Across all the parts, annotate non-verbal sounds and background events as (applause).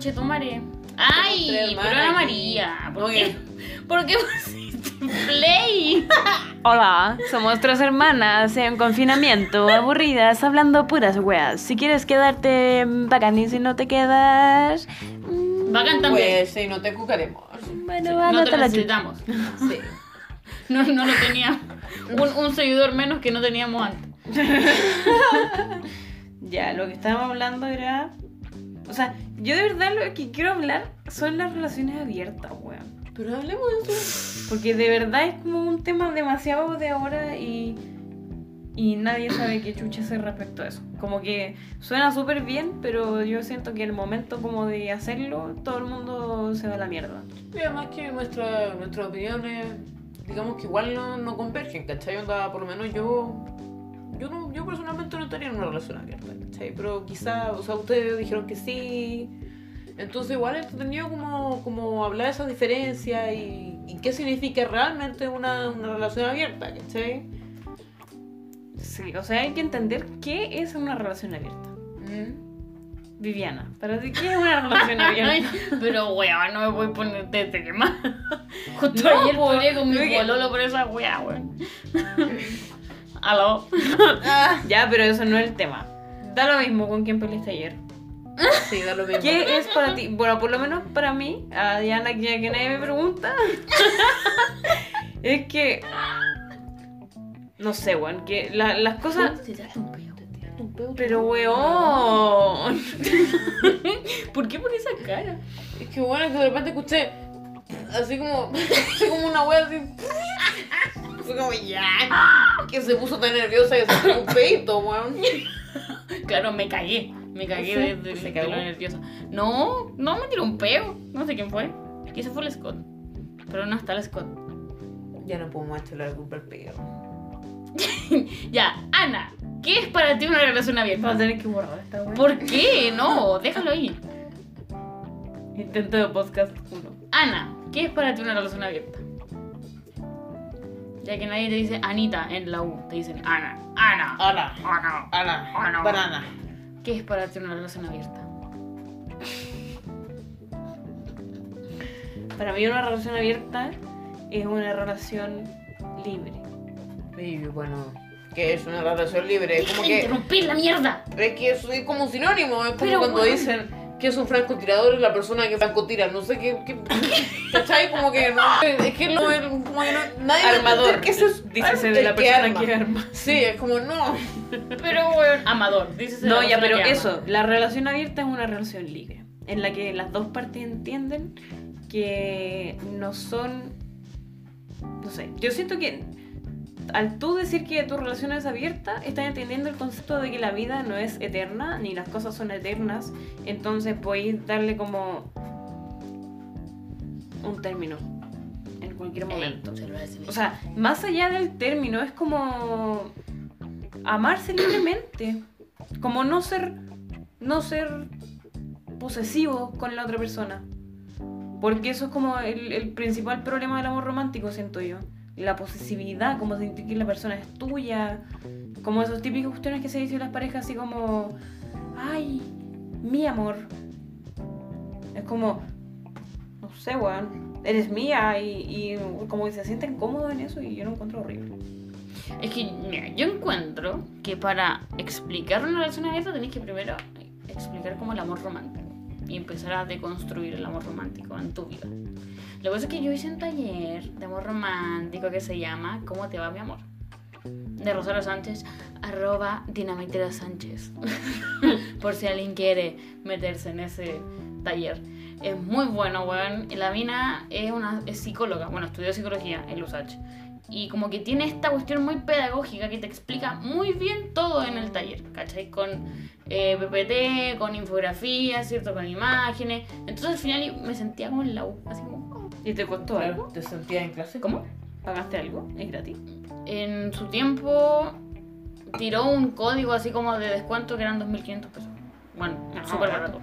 conchetumare. Ay, pero aquí. María. ¿Por qué? (laughs) ¿Por qué pusiste play? (laughs) Hola, somos tres hermanas en confinamiento, aburridas, hablando puras weas. Si quieres quedarte bacán y si no te quedas... mm, Bacán también. Pues sí, no te cucaremos. Bueno, no te anótala tú. necesitamos. Sí. (laughs) No, no lo tenía. Un, un seguidor menos que no teníamos antes. Ya, lo que estábamos hablando era... O sea, yo de verdad lo que quiero hablar son las relaciones abiertas, weón. Pero hablemos de eso. Porque de verdad es como un tema demasiado de ahora y, y nadie sabe qué chucha hacer respecto a eso. Como que suena súper bien, pero yo siento que el momento como de hacerlo, todo el mundo se va a la mierda. Y además que nuestra, nuestras opiniones, digamos que igual no, no convergen, ¿cachai? Onda, por lo menos yo, yo, no, yo personalmente no estaría en una relación abierta, ¿cachai? Pero quizá, o sea, ustedes dijeron que sí. Entonces igual es entretenido como, como hablar de esas diferencias y, y qué significa realmente una, una relación abierta, ¿cachai? Sí, o sea, hay que entender qué es una relación abierta. Viviana, para ti, ¿qué es una relación (laughs) abierta? pero weón, no me voy a poner de tema. Justo No, ayer peleé con mi pololo por esa wea, weón. (laughs) Aló. Ah, (laughs) ya, pero eso no es el tema. Da lo mismo con quién peleaste ayer. sí, da lo mismo. ¿Qué es para ti? Bueno, por lo menos para mí, a Diana, que ya que nadie me pregunta, (laughs) es que. No sé, weón, que la- las cosas. Pero, weón. (laughs) ¿Por qué por esa cara? Es que bueno, es que de repente escuché así como, así como una wea así. Fue como ya. Que se puso tan nerviosa y se un peito, weón. (laughs) Claro, me cagué. Me cagué de, de- se de lo nerviosa. No, no me tiró un peo. No sé quién fue. Quizá fue el Scott. Pero no está el Scott. Ya no puedo más echarle la culpa al peo. (laughs) Ya, Ana, ¿qué es para ti una relación Vas a abierta? tener que borrar esta weón. ¿Por qué? No, déjalo ahí. Intento de podcast 1. Ana, ¿qué es para ti una relación abierta? Ya que nadie te dice Anita en la U, te dicen Ana. Ana. Ana, Ana. Ana, Ana. banana. ¿Qué es para ti una relación abierta? Para mí, una relación abierta es una relación libre. Y bueno, que es una relación libre. Es como que, ¡Interrumpir la mierda! es que eso es como un sinónimo. Es como Pero, cuando weón. dicen que es un francotirador y la persona que francotira. No sé qué. qué (laughs) ¿Cachai? Como que no. Es que no es. Como que no. Nadie Armador. que eso es. Dícese de la que persona arma. que arma. Sí, es como no. Pero, weón, amador, dices No, ya, pero eso, la relación abierta es una relación libre, en la que las dos partes entienden que no son, no sé, yo siento que al tú decir que tu relación es abierta, estás entendiendo el concepto de que la vida no es eterna, ni las cosas son eternas, entonces podéis darle como un término en cualquier momento. O sea, más allá del término, es como amarse libremente. Como no ser. no ser posesivo con la otra persona. Porque eso es como el, el principal problema del amor romántico, siento yo. La posesividad, como sentir que la persona es tuya. Como esos típicos cuestiones que se dicen las parejas, así como. Ay, mi amor. Es como. No sé, weón. Eres mía y, como que se sienten cómodos en eso y yo lo encuentro horrible. Es que, mira, yo encuentro que para explicar una relación abierta tenés que primero explicar como el amor romántico y empezar a deconstruir el amor romántico en tu vida. Lo que pasa es que yo hice un taller de amor romántico que se llama ¿Cómo te va mi amor? De Rosario Sánchez, arroba Dinamitera Sánchez. (laughs) Por si alguien quiere meterse en ese taller. Es muy bueno, weón. La mina es una es psicóloga, bueno, estudió psicología en Lusach. Y como que tiene esta cuestión muy pedagógica que te explica muy bien todo en el taller, ¿cachai? Con eh, PPT, con infografías, ¿cierto? Con imágenes. Entonces al final me sentía como en la U, así como... oh. ¿Y te costó algo? ¿Te sentías en clase? ¿Cómo? ¿Pagaste algo? ¿Es gratis? En su tiempo tiró un código así como de descuento que eran 2.500 pesos. Bueno, Ah, súper barato. barato.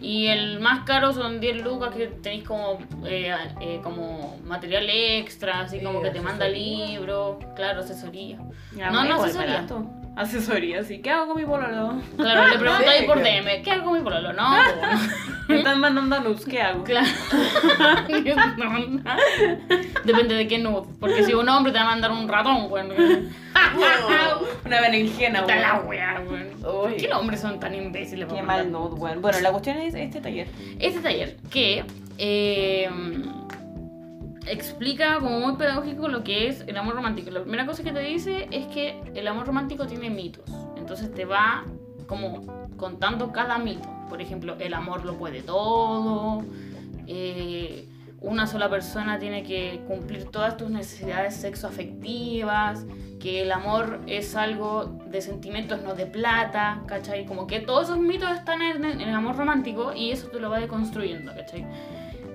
Y el más caro son 10 lucas que tenéis como, eh, eh, como material extra, así Sí, como que te manda libros, claro, asesoría. Ya, No, no asesoría. barato. Asesoría, sí. ¿Qué hago con mi pololo? Claro, le preguntáis Sí, por. DM, ¿qué hago con mi pololo? (laughs) No. Me están mandando nudes, ¿qué hago? claro. (laughs) Depende de qué nude, porque si un hombre te va a mandar un ratón, bueno. Una berenjena, Está la weón. wea, weón. ¿Por Uy. qué los hombres son tan imbéciles? Qué mal nude, weón. Bueno, la cuestión es este taller. Este taller que eh, explica como muy pedagógico lo que es el amor romántico. La primera cosa que te dice es que el amor romántico tiene mitos. Entonces te va como contando cada mito. Por ejemplo, el amor lo puede todo. eh, una sola persona tiene que cumplir todas tus necesidades sexoafectivas, que el amor es algo de sentimientos, no de plata, ¿cachai? Como que todos esos mitos están en, el amor romántico y eso te lo va deconstruyendo, ¿cachai?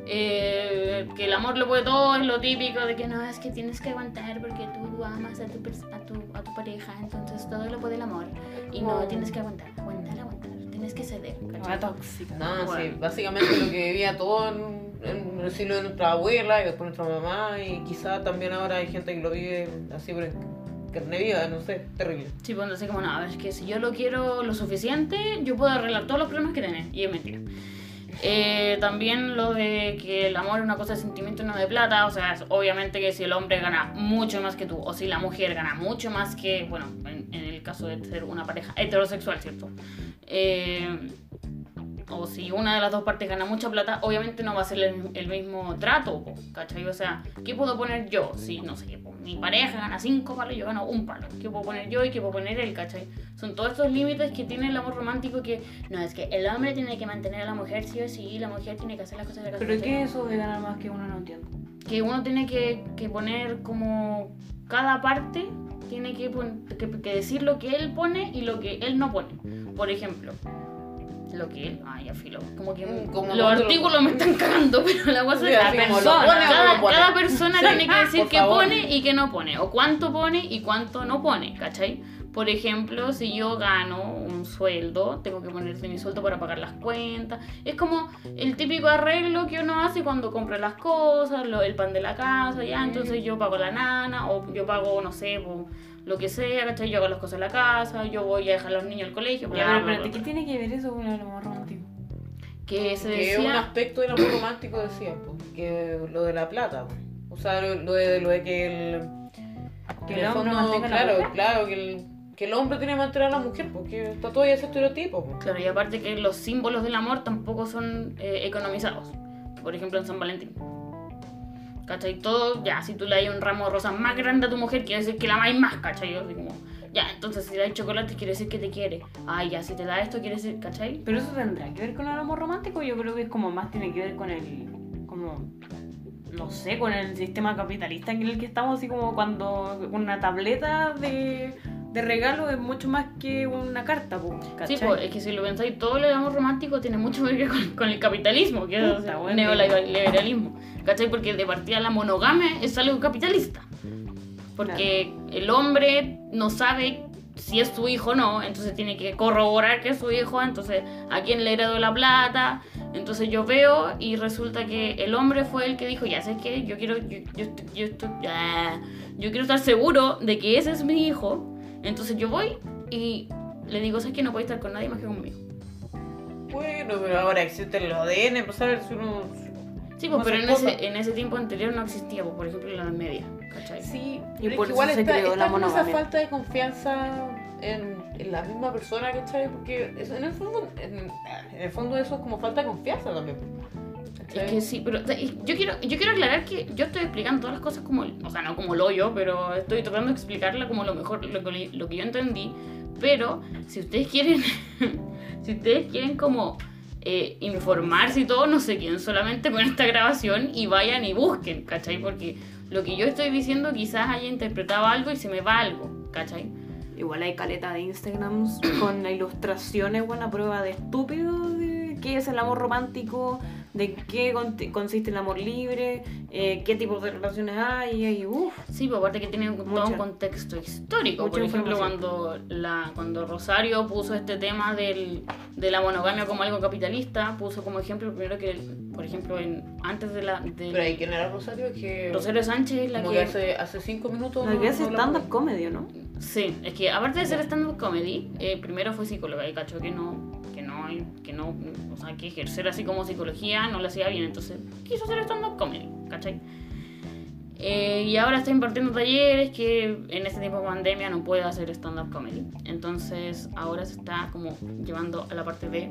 Eh, que el amor lo puede todo, es lo típico de que no, es que tienes que aguantar porque tú amas a tu, a tu, a tu pareja, entonces todo lo puede el amor. Y no, tienes que aguantar, aguantar, aguantar, tienes que ceder. Una tóxica. No, sí, básicamente lo que vivía todo en, en el siglo de nuestra abuela y después nuestra mamá y quizá también ahora hay gente que lo vive así por carne viva, no sé, terrible. Sí, pues así como, no, es que si yo lo quiero lo suficiente, yo puedo arreglar todos los problemas que tenés. Y es mentira. Eh, también lo de que el amor es una cosa de sentimiento y no de plata. O sea, es obviamente que si el hombre gana mucho más que tú, o si la mujer gana mucho más que, bueno, en, en el caso de ser una pareja heterosexual, ¿cierto? Eh, o si una de las dos partes gana mucha plata, obviamente no va a ser el, el mismo trato, ¿cachai? O sea, ¿qué puedo poner yo? Si, no sé, mi pareja gana cinco palos, yo gano un palo. ¿Qué puedo poner yo y qué puedo poner él, ¿cachai? Son todos estos límites que tiene el amor romántico que, no, es que el hombre tiene que mantener a la mujer sí o sí, la mujer tiene que hacer las cosas de la casa. ¿Pero qué es eso de ganar más que uno no entiendo? que uno tiene que, que poner como cada parte tiene que, que, que decir lo que él pone y lo que él no pone. Por ejemplo, lo que él. Ah, ya filo. Como que Mm, como los lo- artículos me están cagando, (laughs) pero la cosa es no cada, cada persona Sí, tiene que decir por qué pone y qué no pone. O cuánto pone y cuánto no pone, ¿cachai? Por ejemplo, si yo gano un sueldo, tengo que poner de mi sueldo para pagar las cuentas. Es como el típico arreglo que uno hace cuando compra las cosas, lo- el pan de la casa, ya. Entonces yo pago la nana, o yo pago, no sé, po, lo que sea, ¿cachai? Yo hago las cosas en la casa, yo voy a dejar a los niños al colegio, bla, Ya, bla, pero bla. ¿qué tiene que ver eso con el amor romántico? Que se Que un aspecto del amor romántico, decía, pues, que lo de la plata. pues. O sea, lo, lo de, lo de que el. Que el el hombre fondo, la claro, claro, que el, que el hombre tiene que mantener a la mujer, porque está todo ese estereotipo. pues. Claro, y aparte que los símbolos del amor tampoco son eh, economizados. Por ejemplo, en San Valentín. ¿Cachai? Todo, ya, si tú le das un ramo de rosas más grande a tu mujer, quiere decir que la amáis más, ¿cachai? Así como, ya, entonces si le das chocolate, quiere decir que te quiere. Ay, ya, si te da esto, quiere decir, ¿cachai? Pero eso tendrá que ver con el amor romántico, yo creo que es como más tiene que ver con el, como, no sé, con el sistema capitalista en el que estamos, así como cuando una tableta de, de regalo es mucho más que una carta, ¿cachai? Sí, pues, es que si lo pensáis, todo el amor romántico tiene mucho que ver con, con el capitalismo, que es Puta, el bueno. neoliberalismo. ¿Cachai? Porque de partida la monogamia es algo capitalista. Porque el hombre no sabe si es su hijo o no, entonces tiene que corroborar que es su hijo, entonces a quién le heredó la plata. Entonces yo veo y resulta que el hombre fue el que dijo, ya sé que yo quiero, yo, yo, estoy- yo, ah, yo quiero estar seguro de que ese es mi hijo. Entonces yo voy y le digo, sabes que no puede estar con nadie más que conmigo. Bueno, pero ahora existen los ADN, pues a ver si uno. Sí, pues, pero en ese, en ese tiempo anterior no existía, pues, por ejemplo, en la Media, ¿cachai? Sí, Y pero por es que eso igual se está, creó la está como esa monogamia. falta de confianza en, en la misma persona, ¿cachai? Porque eso- en el fondo, en, en el fondo eso es como falta de confianza también. ¿Cachai? Es que sí, pero yo quiero, yo quiero aclarar que yo estoy explicando todas las cosas como, o sea, no como lo yo, pero estoy tratando de explicarla como lo mejor, lo, que- lo que yo entendí. Pero si ustedes quieren, (laughs) si ustedes quieren como eh, informarse y todo, no se queden solamente con esta grabación y vayan y busquen, ¿cachai? Porque lo que yo estoy diciendo quizás haya interpretado algo y se me va algo, ¿cachai? Igual hay caleta de Instagrams con ilustraciones, buena prueba de estúpido de qué es el amor romántico, de qué con- consiste el amor libre, eh, qué tipo de relaciones hay, y uff. Sí, pues aparte que tiene todo Mucha- un contexto histórico. Por ejemplo, cuando, la, cuando Rosario puso este tema del, de la monogamia como algo capitalista, puso como ejemplo primero que, por ejemplo, en, antes de la... de- Pero ahí, ¿quién era Rosario? Es que. Rosario Sánchez es la como que... que hace, hace cinco minutos. La que hace stand-up comedy, ¿no? Sí, es que aparte de ser stand-up comedy, eh, primero fue psicóloga y cachó que no, que no, que no, o sea, que ejercer así como psicología no le hacía bien, entonces quiso hacer stand-up comedy, ¿cachai? Eh, y ahora está impartiendo talleres que en este tiempo de pandemia no puede hacer stand-up comedy. Entonces ahora se está como llevando a la parte de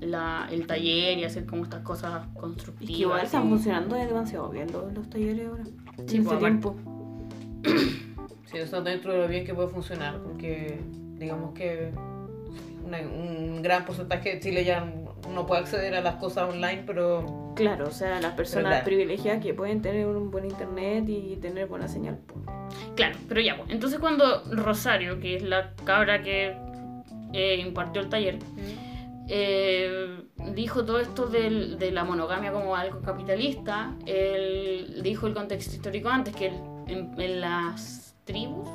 la, el taller y hacer como estas cosas constructivas. que igual están funcionando demasiado bien los, los talleres ahora. Sí, en pues, este aparte- tiempo. Sí, eso dentro de lo bien que puede funcionar, porque digamos que una- un gran porcentaje de Chile ya no puede acceder a las cosas online, pero Claro, o sea, las personas claro. privilegiadas que pueden tener un buen internet y tener buena señal. po. Claro, pero ya, pues. Entonces cuando Rosario, que es la cabra que eh, impartió el taller, eh, dijo todo esto del- de la monogamia como algo capitalista, él dijo el contexto histórico antes, que en, en las tribus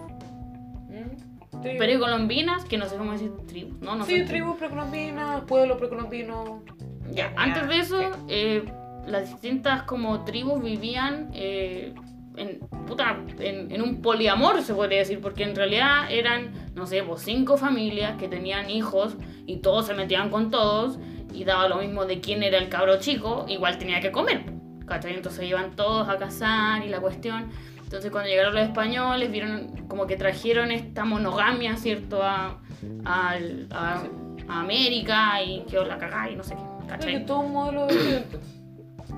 Precolombinas, que no sé cómo decir tribus, ¿no? no sí, son tribu precolombina, pueblo precolombino. Ya, Ya, antes de eso, sí. eh, las distintas como tribus vivían eh, en, puta, en, en un poliamor, se podría decir, porque en realidad eran, no sé, pues cinco familias que tenían hijos y todos se metían con todos y daba lo mismo de quién era el cabro chico, igual tenía que comer, ¿cachai? Entonces iban todos a cazar y la cuestión. Entonces cuando llegaron los españoles, vieron como que trajeron esta monogamia, ¿cierto? A, a, a América y quedó la cagada y no sé qué, ¿cachai? todo un modelo de occidente.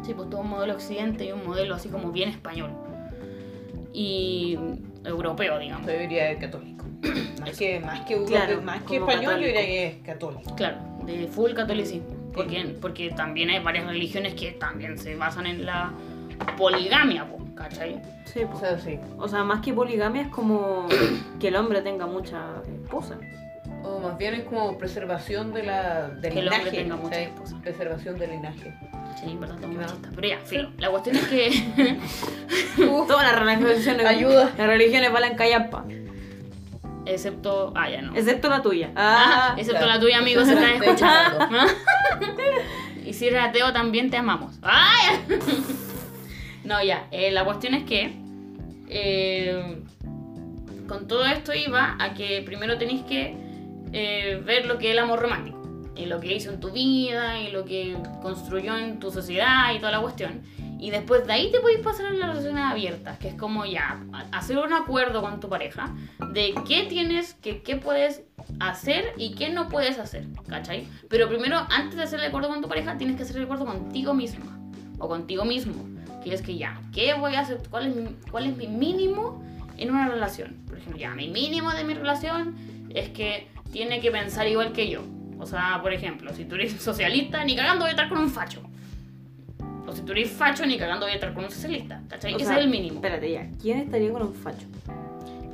Sí, pues todo un modelo occidente y un modelo así como bien español. Y europeo, digamos. Yo diría católico. (clears throat) Más que, más que, Claro, más que español, yo diría que es católico. Claro, de full catolicismo. Porque, porque también hay varias religiones que también se basan en la poligamia, po, ¿cachai? Sí, po. O sea, sí. O sea, más que poligamia es como (coughs) que el hombre tenga muchas esposas. O más bien es como preservación de la, del Que el linaje. tenga muchas ¿cachai? esposas. Preservación del linaje. Sí, verdad, todo Claro. machista. Pero ya, filo. La cuestión es que. (laughs) (laughs) Todas las religiones. Ayuda. Las religiones valen callampa. excepto. Ah, ya no. Excepto la tuya. Ah, Ah, excepto claro. la tuya, amigo, se está Estoy escuchando. escuchando. (laughs) y si eres ateo, también te amamos. ¡Ay! No, ya. eh, la cuestión es que. eh, con todo esto iba a que primero tenéis que eh, ver lo que es el amor romántico. Y lo que hizo en tu vida, y lo que construyó en tu sociedad, y toda la cuestión. Y después de ahí te podéis pasar a las relaciones abiertas, que es como ya hacer un acuerdo con tu pareja de qué tienes, que, qué puedes hacer y qué no puedes hacer, ¿cachai? Pero primero, antes de hacer el acuerdo con tu pareja, tienes que hacer el acuerdo contigo misma o contigo mismo, que es que ya, ¿qué voy a hacer? ¿Cuál es mi, cuál es mi mínimo en una relación? Por ejemplo, ya, mi mínimo de mi relación es que tiene que pensar igual que yo. O sea, por ejemplo, si tú eres (laughs) socialista, ni cagando voy a estar con un facho. O si tú eres facho, ni cagando voy a estar con un socialista. ¿Cachai? o Ese sea, es el mínimo. Espérate ya. ¿Quién estaría con un facho?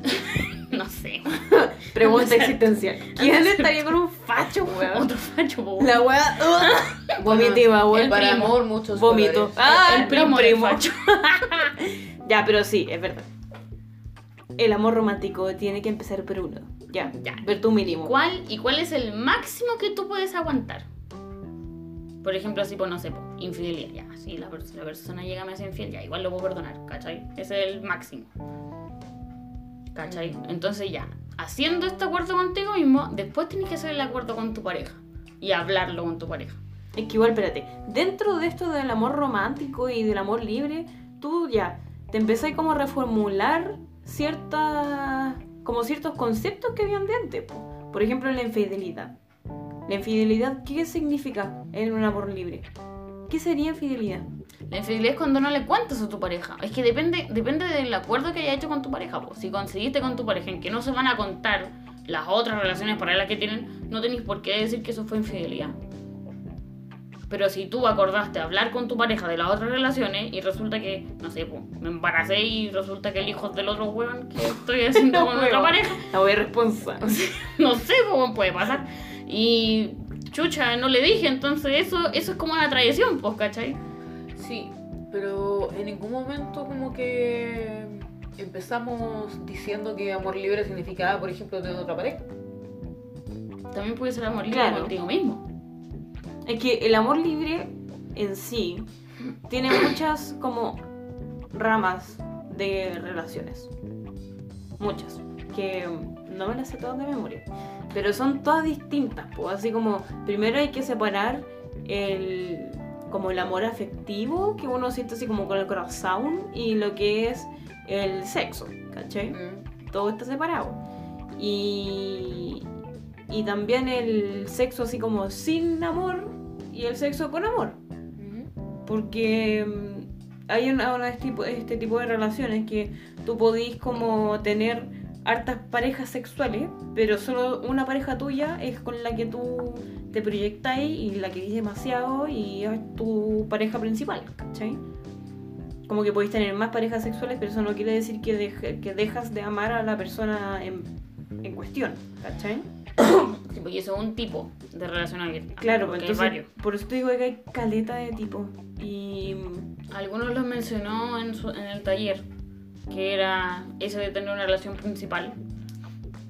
(laughs) No sé. (laughs) Pregunta (laughs) existencial. ¿Quién estaría con un facho, weón? Otro facho, po. La weá. ugh, (laughs) vomitiva, weón. Para primo. amor, muchos Vómito. Ah, el primo del facho. Ya, pero sí, es verdad. El amor romántico tiene que empezar por uno. Ya, Ya. ver tu mínimo. ¿Cuál y cuál es el máximo que tú puedes aguantar? Por ejemplo, así, pues no sé, pues, infidelidad. Ya, si la, la persona llega a me hace infiel, ya, igual lo puedo perdonar, ¿cachai? Ese es el máximo. Entonces, ya, haciendo este acuerdo contigo mismo, después tienes que hacer el acuerdo con tu pareja y hablarlo con tu pareja. Es que igual, espérate, dentro de esto del amor romántico y del amor libre, tú ya te empezás como a reformular ciertas, como ciertos conceptos que habían de antes. po. Por ejemplo, la infidelidad. La infidelidad, ¿qué significa en un amor libre? ¿Qué sería infidelidad? La infidelidad es cuando no le cuentas a tu pareja. Es que depende, depende del acuerdo que hayas hecho con tu pareja. po. Si conseguiste con tu pareja en que no se van a contar las otras relaciones paralelas que tienen, no tenéis por qué decir que eso fue infidelidad. Pero si tú acordaste hablar con tu pareja de las otras relaciones y resulta que, no sé, po, me embaracé y resulta que el hijo es del otro hueón que estoy haciendo (laughs) con otra pareja, La voy responsable. (laughs) no sé cómo puede pasar. Y chucha, no le dije, entonces eso, eso es como una traición, pues, ¿cachai? Sí, pero en ningún momento como que empezamos diciendo que amor libre significaba, por ejemplo, tener otra pareja. También puede ser amor libre Claro. contigo mismo. Es que el amor libre en sí tiene muchas como ramas de relaciones. Muchas. Que no me las sé todas de memoria. Pero son todas distintas. Pues así como primero hay que separar el como el amor afectivo que uno siente así como con el corazón y lo que es el sexo, ¿cachai? Mm. todo está separado. Y, y también el sexo así como sin amor y el sexo con amor. Ujú. Porque mm, hay una, una este, tipo, este tipo de relaciones que tú podís como tener hartas parejas sexuales, pero solo una pareja tuya es con la que tú te proyectas y la querís demasiado y es tu pareja principal, ¿cachai? Como que podéis tener más parejas sexuales, pero eso no quiere decir que, deje- que dejas de amar a la persona en, en cuestión, ¿cachai? (coughs) Sí, porque eso es un tipo de relación abierta. Claro, hay entonces, varios. por eso te digo que hay caleta de tipo. Y Algunos los mencionó en, su- en el taller, que era ese de tener una relación principal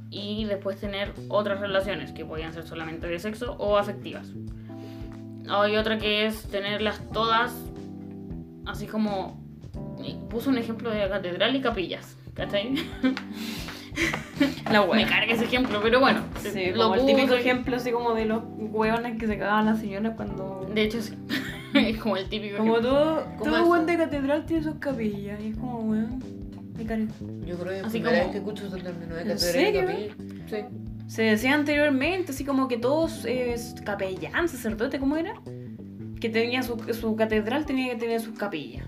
y después tener otras relaciones que podían ser solamente de sexo o afectivas. Hay otra que es tenerlas todas, así como puso un ejemplo de catedral y capillas, ¿cachai? la (laughs) Me carga ese ejemplo, pero bueno, Sí, lo como el típico ejemplo así como de los hueones que se cagaban las señoras cuando... De hecho, sí. (laughs) es como el típico Como ejemplo. todo, ¿Cómo todo eso? de catedral tiene sus capillas. Y es como, weón, Yo creo que es Así la primera como- vez que escucho ese término de ¿En serio? Sí. Se decía anteriormente, así como que todos eh, capellán, sacerdote, ¿cómo era? Que tenía su, su catedral, tenía que tener sus capillas.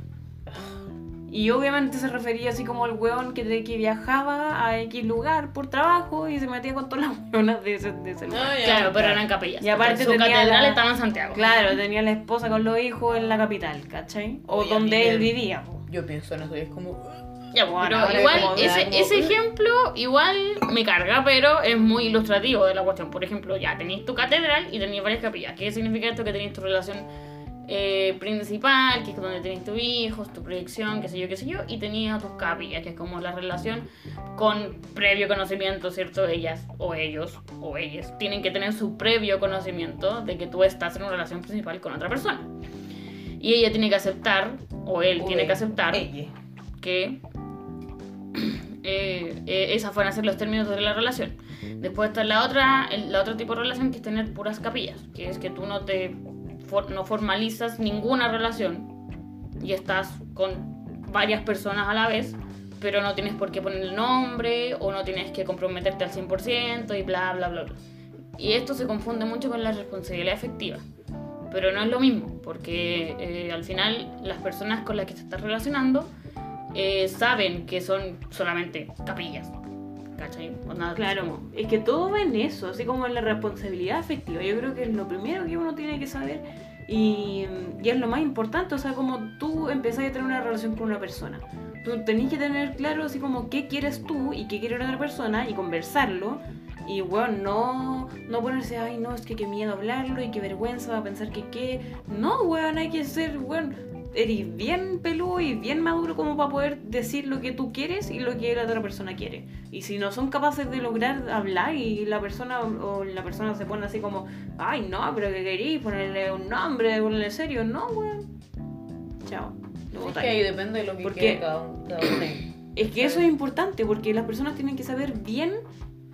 Y obviamente se refería así como al weón que, de- que viajaba a X lugar por trabajo y se metía con todas las weonas de ese, de ese lugar. Ah, ya, Claro, pero eran capillas. Y aparte su tenía catedral la- estaba en Santiago. Claro, tenía la esposa con los hijos en la capital, ¿cachai? O Oye, donde él vivía. Yo pienso en eso y es como. Ya, Bueno, pero ahora igual ese, ejemplo igual me carga, pero es muy ilustrativo de la cuestión. Por ejemplo, ya tenéis tu catedral y tenéis varias capillas. ¿Qué significa esto? Que tenéis tu relación eh, principal, que es donde tenéis tus hijos, tu proyección, qué sé yo, qué sé yo, y tenías tus capillas, que es como la relación con previo conocimiento, ¿cierto? Ellas o ellos o ellas tienen que tener su previo conocimiento de que tú estás en una relación principal con otra persona. Y ella tiene que aceptar, o él tiene que aceptar, Ella. que (clears throat) eh, eh, esas van a ser los términos de la relación. Después está la otra, el la otro tipo de relación que es tener puras capillas, que es que tú no te no formalizas ninguna relación y estás con varias personas a la vez, pero no tienes por qué poner el nombre o no tienes que comprometerte al 100% y bla, bla, bla, bla. Y esto se confunde mucho con la responsabilidad afectiva. Pero no es lo mismo, porque eh, al final las personas con las que te estás relacionando eh, saben que son solamente capillas. ¿Cachai? Onda, Claro, es que todo va en eso, así como la responsabilidad afectiva. Yo creo que es lo primero que uno tiene que saber y, y es lo más importante. O sea, como tú empezás a tener una relación con una persona, tú tenés que tener claro así como qué quieres tú y qué quiere la otra persona y conversarlo. Y bueno, no, no ponerse, ay, no, es que qué miedo hablarlo y qué vergüenza pensar que qué. No, weón, hay que ser, weón, eres bien peludo y bien maduro como para poder decir lo que tú quieres y lo que la otra persona quiere. Y si no son capaces de lograr hablar y la persona o la persona se pone así como, ay, no, pero que queréis ponerle un nombre, ponerle serio, no, weón. Chao. Es que ahí depende de lo que Porque- cada cada uno. Es que eso es importante porque las personas tienen que saber bien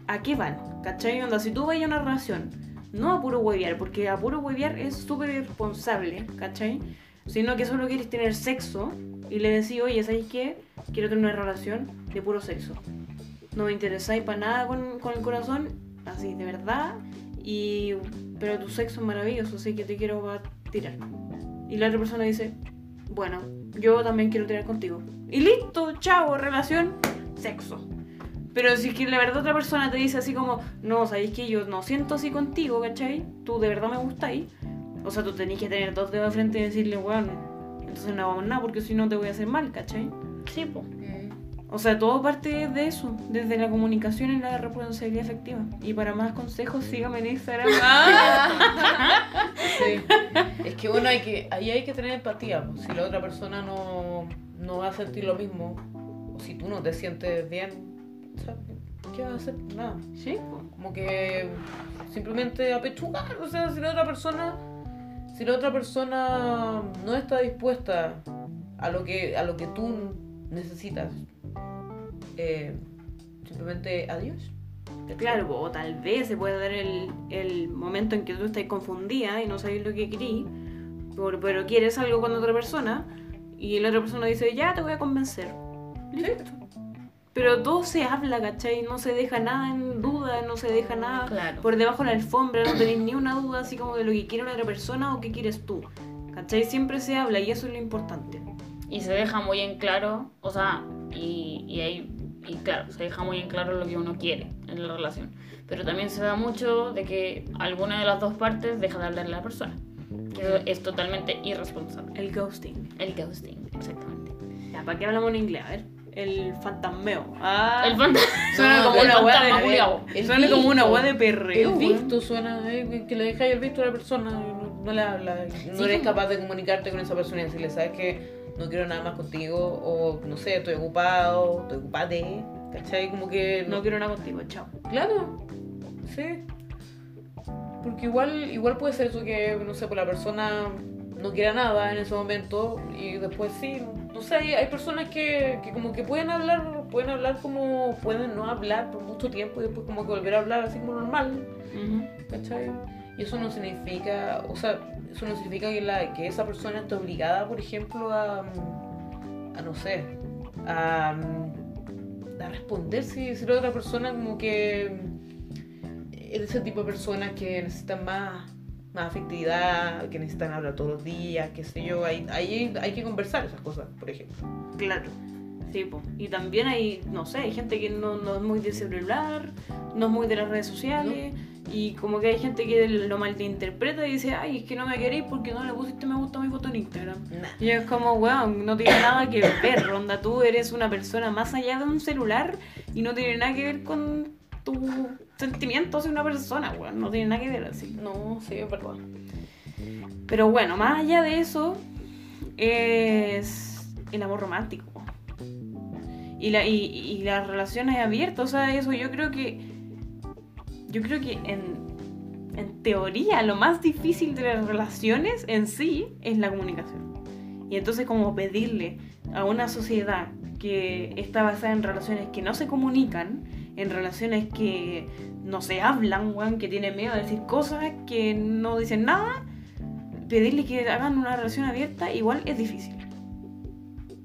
a qué van, ¿cachai? Onda, si tú vas a una relación, no a puro huevear, porque a puro huevear es súper irresponsable, ¿cachai? Sino que solo quieres tener sexo y le decís, oye, ¿sabes qué? Quiero tener una relación de puro sexo. No me interesáis para nada con, con el corazón, así, de verdad, y, pero tu sexo es maravilloso, así que te quiero tirar. Y la otra persona dice, bueno, yo también quiero tirar contigo. Y listo, chao, relación, sexo. Pero si es que la verdad otra persona te dice así como, no, sabéis que yo no siento así contigo, ¿cachai? Tú de verdad me gustáis. O sea, tú tenés que tener dos dedos de frente y decirle, weón, entonces no vamos a nada porque si no te voy a hacer mal, ¿cachai? Sí, po. Mm. O sea, todo parte de eso, desde la comunicación y la responsabilidad efectiva. Y para más consejos, síganme en Instagram. (laughs) Ah. Sí. Es que bueno, hay que, ahí hay que tener empatía. pues, Si la otra persona no, no va a sentir lo mismo, o si tú no te sientes bien, o sea, ¿qué vas a hacer? Nada. Sí. Como que simplemente apechugar. O sea, si la otra persona, si la otra persona no está dispuesta a lo que, a lo que tú necesitas, eh, simplemente adiós. Claro, o tal vez se puede dar el, el momento en que tú estás confundida y no sabes lo que querís, por- pero quieres algo con otra persona y la otra persona dice, ya te voy a convencer. Listo. Pero todo se habla, ¿cachai? No se deja nada en duda, no se deja nada Claro. por debajo de la alfombra, no tenéis ni una duda así como de lo que quiere la otra persona o qué quieres tú. ¿Cachai? Siempre se habla y eso es lo importante. Y se deja muy en claro, o sea, y, y ahí, y claro, se deja muy en claro lo que uno quiere en la relación. Pero también se da mucho de que alguna de las dos partes deja de hablarle a la persona. Que es totalmente irresponsable. El ghosting. El ghosting, exactamente. Ya, ¿para qué hablamos en inglés? A ver. El fantasmeo. Ah, El fantasma. Suena No, como una fantasma de, Suena como una weá de perreo. El visto suena, eh, que le dejáis el visto a la persona, no, no le hablas, no Sí, eres como- capaz de comunicarte con esa persona y decirle, sabes que no quiero nada más contigo, o no sé, estoy ocupado, estoy ocupade, ¿cachai? Como que No quiero nada contigo, chao. Claro, sí. Porque igual, igual puede ser eso que, no sé, pues la persona no quiera nada en ese momento y después sí, no sé, hay, hay personas que, que como que pueden hablar, pueden hablar como, pueden no hablar por mucho tiempo y después como que volver a hablar así como normal, ¿cachai? Y eso no significa, o sea, eso no significa que, la, que esa persona esté obligada, por ejemplo, a, a no sé, a, a responder si, si la otra persona como que es ese tipo de personas que necesitan más, más afectividad, que necesitan hablar todos los días, qué sé yo, ahí, ahí hay que conversar esas cosas, por ejemplo. Claro. Sí, po. Y también hay, no sé, hay gente que no, no es muy de celular, no es muy de las redes sociales. Y como que hay gente que lo malinterpreta y dice, ay, es que no me queréis porque no le pusiste me gusta a mi foto en Instagram. Nah. Y es como, weón, no tiene nada que ver, Ronda. Tú eres una persona más allá de un celular y no tiene nada que ver con tus sentimientos de una persona, weón. No tiene nada que ver así. No, sí, es verdad. Pero bueno, más allá de eso, es el amor romántico. Y, la, y, y las relaciones abiertas, o sea, eso yo creo que. Yo creo que en, en teoría lo más difícil de las relaciones en sí es la comunicación. Y entonces, como pedirle a una sociedad que está basada en relaciones que no se comunican, en relaciones que no se hablan, que tienen miedo de decir cosas, que no dicen nada, pedirle que hagan una relación abierta igual es difícil.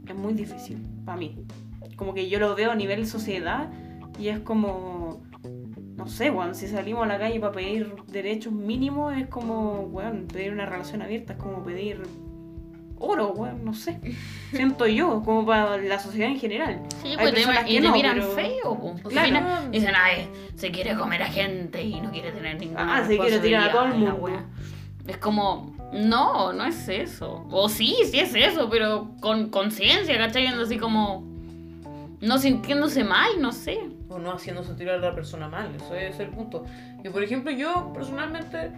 Es muy difícil para mí. Como que yo lo veo a nivel sociedad y es como, no sé, weón, si salimos a la calle para pedir derechos mínimos es como, weón, pedir una relación abierta es como pedir oro, weón, no sé. Siento yo, como para la sociedad en general. Sí, Hay pues te, personas y que te no, miran pero- feo. Te Claro. miran- dicen, ay, se quiere comer a gente y no quiere tener ninguna Ah, se quiere tirar a todo el mundo. Es como, no, no es eso. O sí, sí es eso, pero con conciencia, ¿cachai? Yendo así como, no sintiéndose mal, no sé. O no haciendo sentir a la persona mal, eso es el punto. Y por ejemplo, yo personalmente,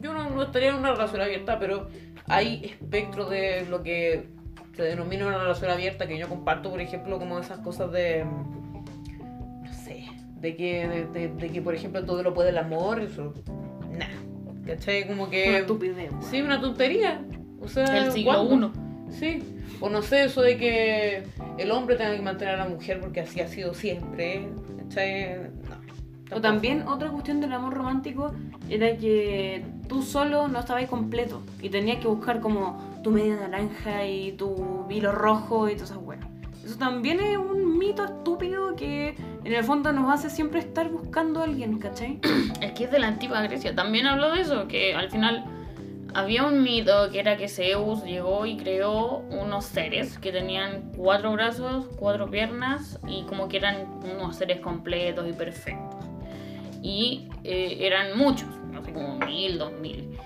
yo no, no estaría en una relación abierta, pero hay espectros de lo que se denomina una relación abierta que yo comparto, por ejemplo, como esas cosas de, no sé, de que, de, de- de que por ejemplo todo lo puede el amor, eso, nada, ¿cachai? Como Una que... estupidez, weón. Sí, una tontería. O sea, El siglo ¿cuándo? uno. Sí. O no sé, eso de que el hombre tenga que mantener a la mujer porque así ha sido siempre. ¿Cachai? O también otra cuestión del amor romántico era que tú solo no estabas completo y tenías que buscar como tu media naranja y tu hilo rojo y todas esas weas. Eso también es un mito estúpido que en el fondo nos hace siempre estar buscando a alguien, ¿cachai? (clears throat) Es que es de la antigua Grecia. También habló de eso, que al final había un mito que era que Zeus llegó y creó unos seres que tenían cuatro brazos, cuatro piernas y como que eran unos seres completos y perfectos. Y eh, eran muchos, no sé, como mil, dos mil.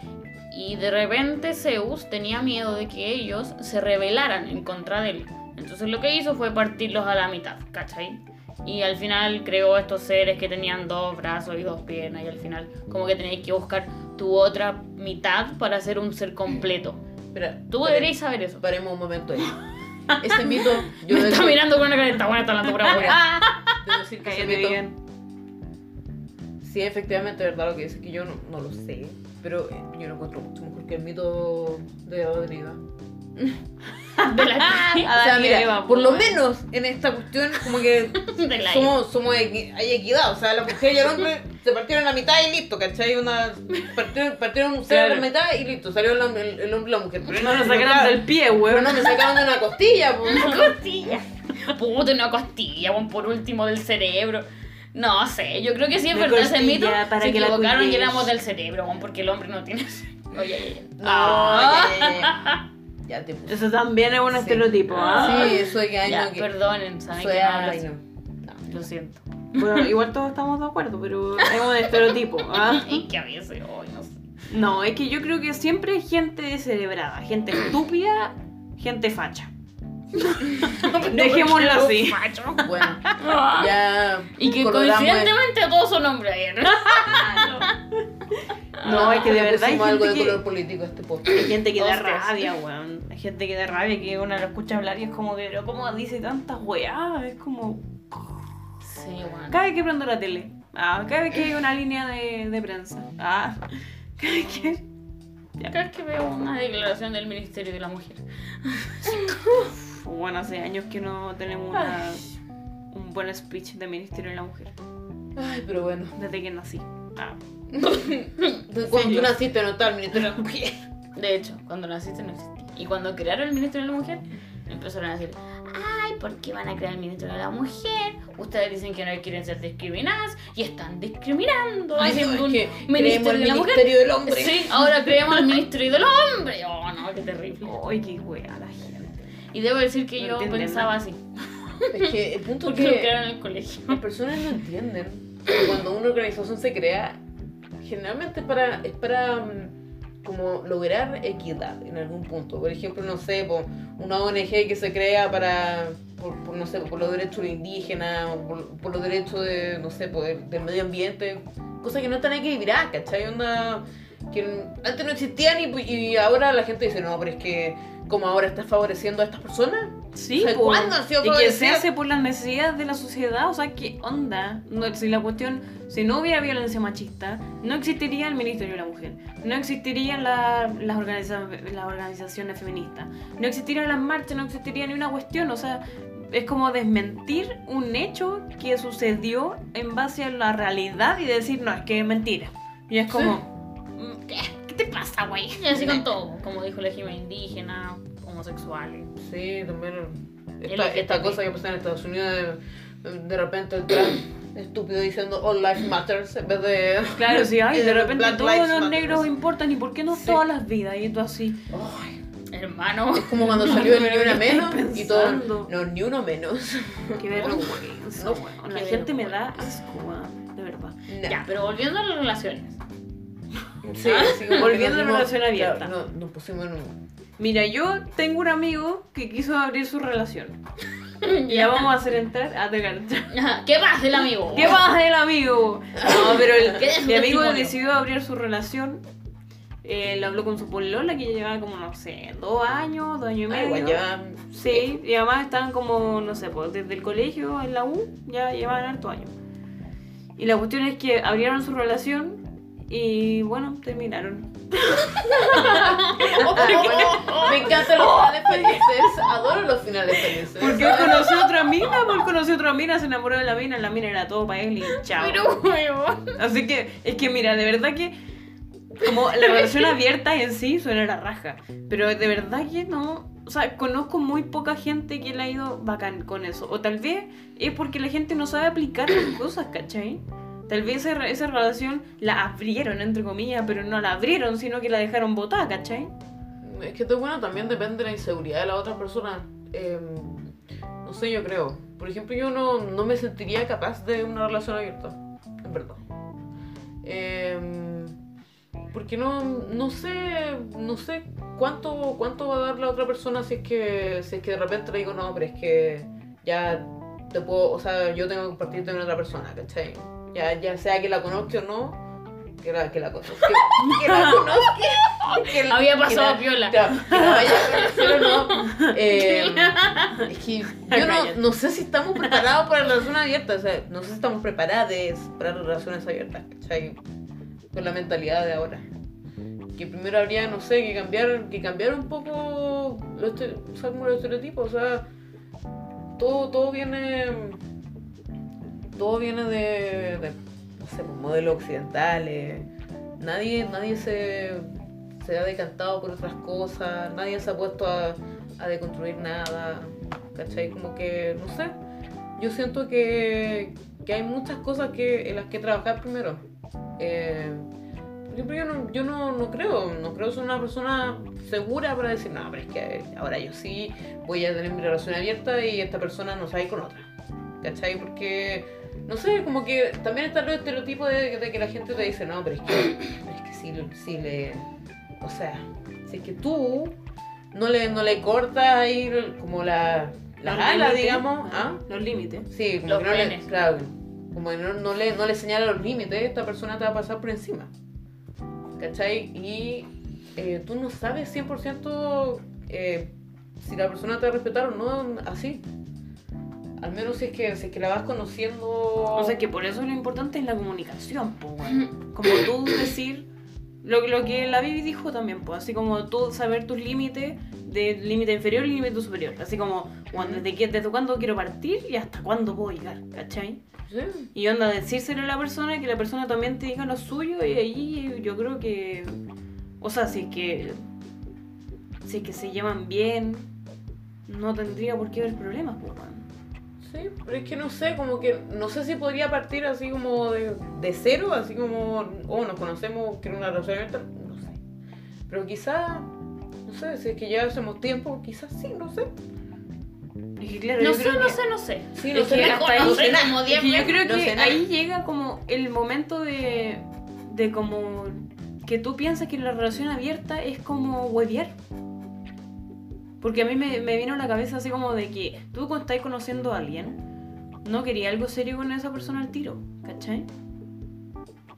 Y de repente Zeus tenía miedo de que ellos se rebelaran en contra de él. Entonces lo que hizo fue partirlos a la mitad, ¿cachai? Y al final creó estos seres que tenían dos brazos y dos piernas y al final como que tenías que buscar tu otra mitad para ser un ser completo. Espera, Tú pare- deberías saber eso. Paremos un momento ahí. (laughs) Ese mito, yo Me está mirando con una cara está buena, está hablando pura (laughs) wea. debo decir que ese mito, bien. Sí, efectivamente, es verdad lo que dice, que yo no, no lo sé, pero eh, yo lo encuentro mucho mejor que el mito de Eva. (laughs) De la, (laughs) O sea, mira, por lo menos en esta cuestión, como que (laughs) la somos, somos equi- hay equidad, o sea, la mujer y el hombre se partieron la mitad y listo, ¿cachai? Una, partieron, partieron un ser a la Claro. mitad y listo, salió el, el, el hombre y la mujer. Pero No nos claro, sacaron del pie, weón. no me sacaron de una costilla, pues. costilla. Puta, una costilla, weón, por último del cerebro. No sé, yo creo que sí es verdad ese mito. para se que la equivocaron y éramos del cerebro, porque el hombre no tiene (laughs) cerebro. Oye, oye, oye. No, Ah. ya, ya, (laughs) ya. Ya te puse. Eso también es un Sí. estereotipo, ¿ah? Sí, eso de que no que. perdonen, saben Soy que habla no. Lo siento. Bueno, igual todos estamos de acuerdo, pero es un estereotipo, ¿ah? (laughs) Y que a veces, hoy no sé. No, es que yo creo que siempre hay gente descerebrada, gente estúpida, gente facha. Dejémoslo así. Macho. Bueno, (laughs) ya. Y que coincidentemente todos son hombres ayer. (laughs) No, es que de verdad hay pusimos algo gente de que, color político este podcast. hay gente que da rabia, weón. Hay gente que da rabia que uno lo escucha hablar y es como que, pero ¿cómo dice tantas weas? Es como, Sí, weón. cada vez que prendo la tele, ah, cada vez que hay una línea de, de prensa, ah, (laughs) cada vez que... Cada vez que veo una declaración del Ministerio de la Mujer. Bueno, hace años que no tenemos una, un buen speech de Ministerio de la Mujer, Ay, pero bueno. desde que nací. Ah. (laughs) Cuando tú naciste no estaba el Ministerio de la Mujer. De hecho, cuando naciste no existía. Y cuando crearon el Ministerio de la Mujer, empezaron a decir, ay, ¿por qué van a crear el Ministerio de la Mujer? Ustedes dicen que no quieren ser discriminadas y están discriminando. Ay, no, es un que Ministerio el de la Mujer. Ministerio del Hombre. Sí, ahora creamos el Ministerio del Hombre. Oh, no, qué terrible. Ay, qué wea la gente. Y debo decir que No yo pensaba nada. así. Es que el (laughs) punto es Porque lo que crearon en el colegio. las personas no entienden que cuando una organización se crea, generalmente es para, es para mm, como lograr equidad en algún punto. Por ejemplo, no sé, po, una ONG que se crea para, por, por, no sé, por los derechos de los indígenas, o por, por los derechos de, no sé, po, del, del medio ambiente, cosas que no están equilibradas, ¿cachai? Onda, que antes no existían y, y ahora la gente dice, no, pero es que como ahora estás favoreciendo a estas personas. Sí, O sea, po. ¿cuándo sido y que se hace por las necesidades de la sociedad, o sea, ¿qué onda? No, si la cuestión, si no hubiera violencia machista, no existiría el Ministerio de la Mujer, no existirían la- las, organiza- las organizaciones feministas, no existirían las marchas, no existiría ni una cuestión, o sea, es como desmentir un hecho que sucedió en base a la realidad y decir, no, es que es mentira. Y es como, mm, ¿qué? ¿Qué te pasa, güey? Y así con (laughs) todo, como dijo la Jimena indígena, homosexuales. Sí, también esta, esta cosa que pasa en Estados Unidos de, de repente el Trump (coughs) estúpido diciendo All Life Matters en vez de... (laughs) Claro, sí, ay, de (laughs) repente Black todos Lives los negros importan y por qué no Sí. todas las vidas y tú así. Ay, Hermano. es como cuando salió el Pero Ni Una ¿qué Menos y todo... No, Ni Uno Menos. Qué vergüenza. No, weón. La gente me da vergüenza. asco, de verdad. No. Ya, pero volviendo a las relaciones. Sí, como que Volviendo a la relación abierta. claro, no, nos pusimos en un... Mira, yo tengo un amigo que quiso abrir su relación. (laughs) Y ya vamos a hacer entrar a. Ajá, ¿Qué pasa el amigo? (laughs) ¿Qué pasa el amigo? No, pero el- (laughs) ¿Qué es su mi amigo decidió abrir su relación. Él habló con su polola que ya llevaba como, no sé, dos años, dos años y Ay, medio. igual ya... Sí, y además estaban como, no sé, pues desde el colegio en la U ya llevaban harto años. Y la cuestión es que abrieron su relación y bueno, terminaron. (laughs) Me encantan los finales felices. Adoro los finales felices. Porque él conoció a otra mina, él conoció a otra mina, se enamoró de la mina, la mina era todo para él y chao. Pero. Así que, es que mira, de verdad que como la relación abierta en sí suena la raja, pero de verdad que no, o sea, conozco muy poca gente que le ha ido bacán con eso, o tal vez es porque la gente no sabe aplicar las cosas, ¿cachai? Tal vez esa, esa relación la abrieron, entre comillas, pero no la abrieron, sino que la dejaron botada, ¿cachai? Es que esto bueno también depende de la inseguridad de la otra persona. Eh, no sé, yo creo. Por ejemplo, yo no, no me sentiría capaz de una relación abierta. En verdad. Eh, porque no, no sé. No sé ¿cuánto, ¿cuánto va a dar la otra persona si es que si es que de repente le digo, no, pero es que ya te puedo, o sea, yo tengo que compartirte con otra persona, ¿cachai? Ya, ya sea que la conozca o no, que la, que la conozca. (laughs) Que la conozca. que la- Había que pasado la- piola. Que la vaya a conocer (laughs) o no. Eh, es que (laughs) yo no, no sé si estamos preparados para la relación abierta, o sea, no sé si estamos preparados para las relaciones abiertas, ¿cachai? Con la mentalidad de ahora. Que primero habría, no sé, que cambiar, que cambiar un poco los, los estereotipos, o sea, todo, todo viene, todo viene de, no sé, pues, modelos occidentales. Nadie, nadie se, se ha decantado por otras cosas, nadie se ha puesto a, a deconstruir nada, ¿cachai? Como que, no sé, yo siento que, que hay muchas cosas que, en las que trabajar primero. Eh, yo, no, yo no, no creo, no creo ser una persona segura para decir, no, pero es que ahora yo sí voy a tener mi relación abierta y esta persona no sabe con otra. ¿Cachai? Porque, no sé, como que también está el estereotipo de, de que la gente te dice, no, pero es que, es que si, si le... O sea, si es que tú no le, no le cortas ahí como la, la Los ala, límites. digamos, ¿ah? Los límites. Sí, como Los que no le, claro, como que no, no le, no le señala los límites, esta persona te va a pasar por encima. ¿Cachai? Y eh, tú no sabes 100% eh, si la persona te va a respetar o no así. Al menos si es que, si es que la vas conociendo. O sea que por eso lo importante es la comunicación, po, weón. Como tú decir lo, lo que la Bibi dijo también, pues, así como tú saber tus límites, del límite inferior y límite superior. Así como cuando, desde, que- desde cuándo quiero partir y hasta cuándo puedo llegar, ¿cachai? Sí. Y onda, decírselo a la persona y que la persona también te diga lo suyo y ahí yo creo que... O sea, si es que... Si es que se llevan bien, no tendría por qué haber problemas, pues, weón. Sí, pero es que no sé, como que no sé si podría partir así como de, de cero, así como, oh, nos conocemos, quiero una relación abierta, no sé. Pero quizá, no sé, si es que ya hacemos tiempo, quizás sí, no sé. Es que, claro, No sé, no que- sé, no sé. Sí, Es que hasta ahí- conocer es como que yo creo no que sé ahí llega como el momento de, de como que tú piensas que la relación abierta es como huevear. Porque a mí me, vino a la cabeza así como de que tú cuando estás conociendo a alguien, no querías algo serio con esa persona al tiro, ¿cachai?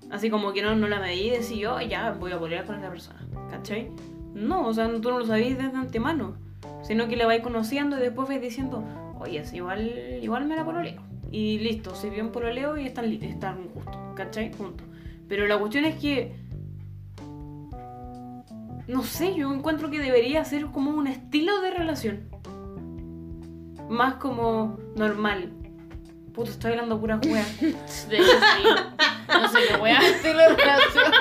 Así como que no, no la medí y decís yo, ya voy a pelear con esa persona, ¿cachai? No, o sea, tú no lo sabías desde antemano, sino que la vais conociendo y después vais diciendo, oye, es igual, igual me la pololeo. Y listo, se vio en pololeo y están, están justos, ¿cachai? Juntos. Pero la cuestión es que, no sé, yo encuentro que debería ser como un estilo de relación. Más como normal. Puto, estoy hablando pura wea. (laughs) De hecho, sí. No sé qué wea. (laughs) Estilo de relación.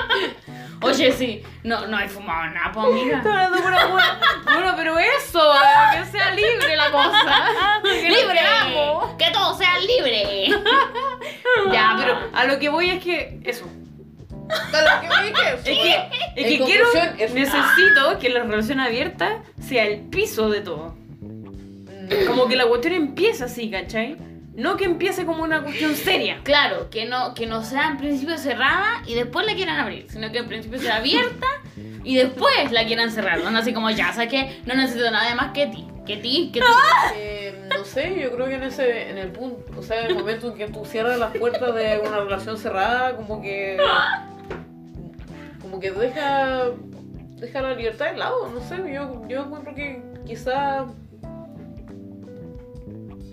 Oye, sí. No, no hay fumado nada, pues, amiga. Estoy hablando pura wea. Bueno, pero eso, eh, que sea libre la cosa. (laughs) Que ¡Libre! ¡Que todos sean libres! Ya, pero a lo que voy es que. Eso. A lo que me dije, Es que, es que quiero. es- Necesito que la relación abierta sea el piso de todo. Mm, Como que la cuestión empiece así, ¿cachai? No que empiece como una cuestión seria. Claro, que no, que no sea en principio cerrada y después la quieran abrir, sino que en principio sea abierta y después la quieran cerrar. No así como ya, ¿sabes qué? No necesito nada más que ti, que ti, que ti. Eh, no sé, yo creo que en ese, en el punto, o sea, en el momento en que tú cierras las puertas de una relación cerrada, como que, como que deja, deja la libertad de lado, no sé, yo, yo encuentro que quizá,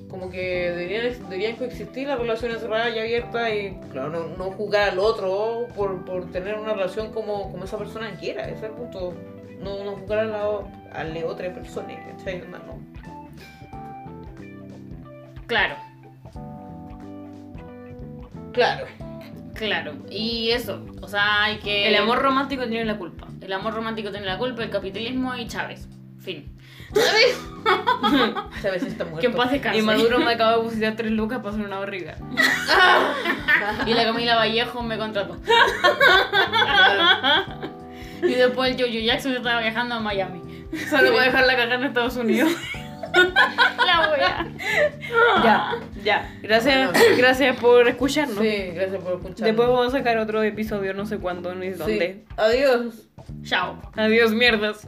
como que deberían, deberían coexistir las relaciones cerradas y abiertas y, claro, no, no juzgar al otro por, por tener una relación como, como esa persona quiera, ese es el punto, no, no juzgar a la, a la otra persona, ¿cachai? No, no. Claro, Claro. Claro. Y eso, o sea, hay que... El amor romántico tiene la culpa. El amor romántico tiene la culpa, el capitalismo y Chávez. Fin. (laughs) Sabes, está muerto. Que en paz descanse. Y Maduro me acaba de depositar tres lucas para hacer una barriga. (laughs) Y la Camila Vallejo me contrató. (laughs) Y después el Jojo Jackson estaba viajando a Miami. Solo voy a dejar la caja en Estados Unidos. (laughs) La wea. ya, ya. Gracias, gracias por escucharnos. Sí, gracias por escuchar. Después vamos a sacar otro episodio, no sé cuándo ni dónde. Adiós. Chao. Adiós, mierdas.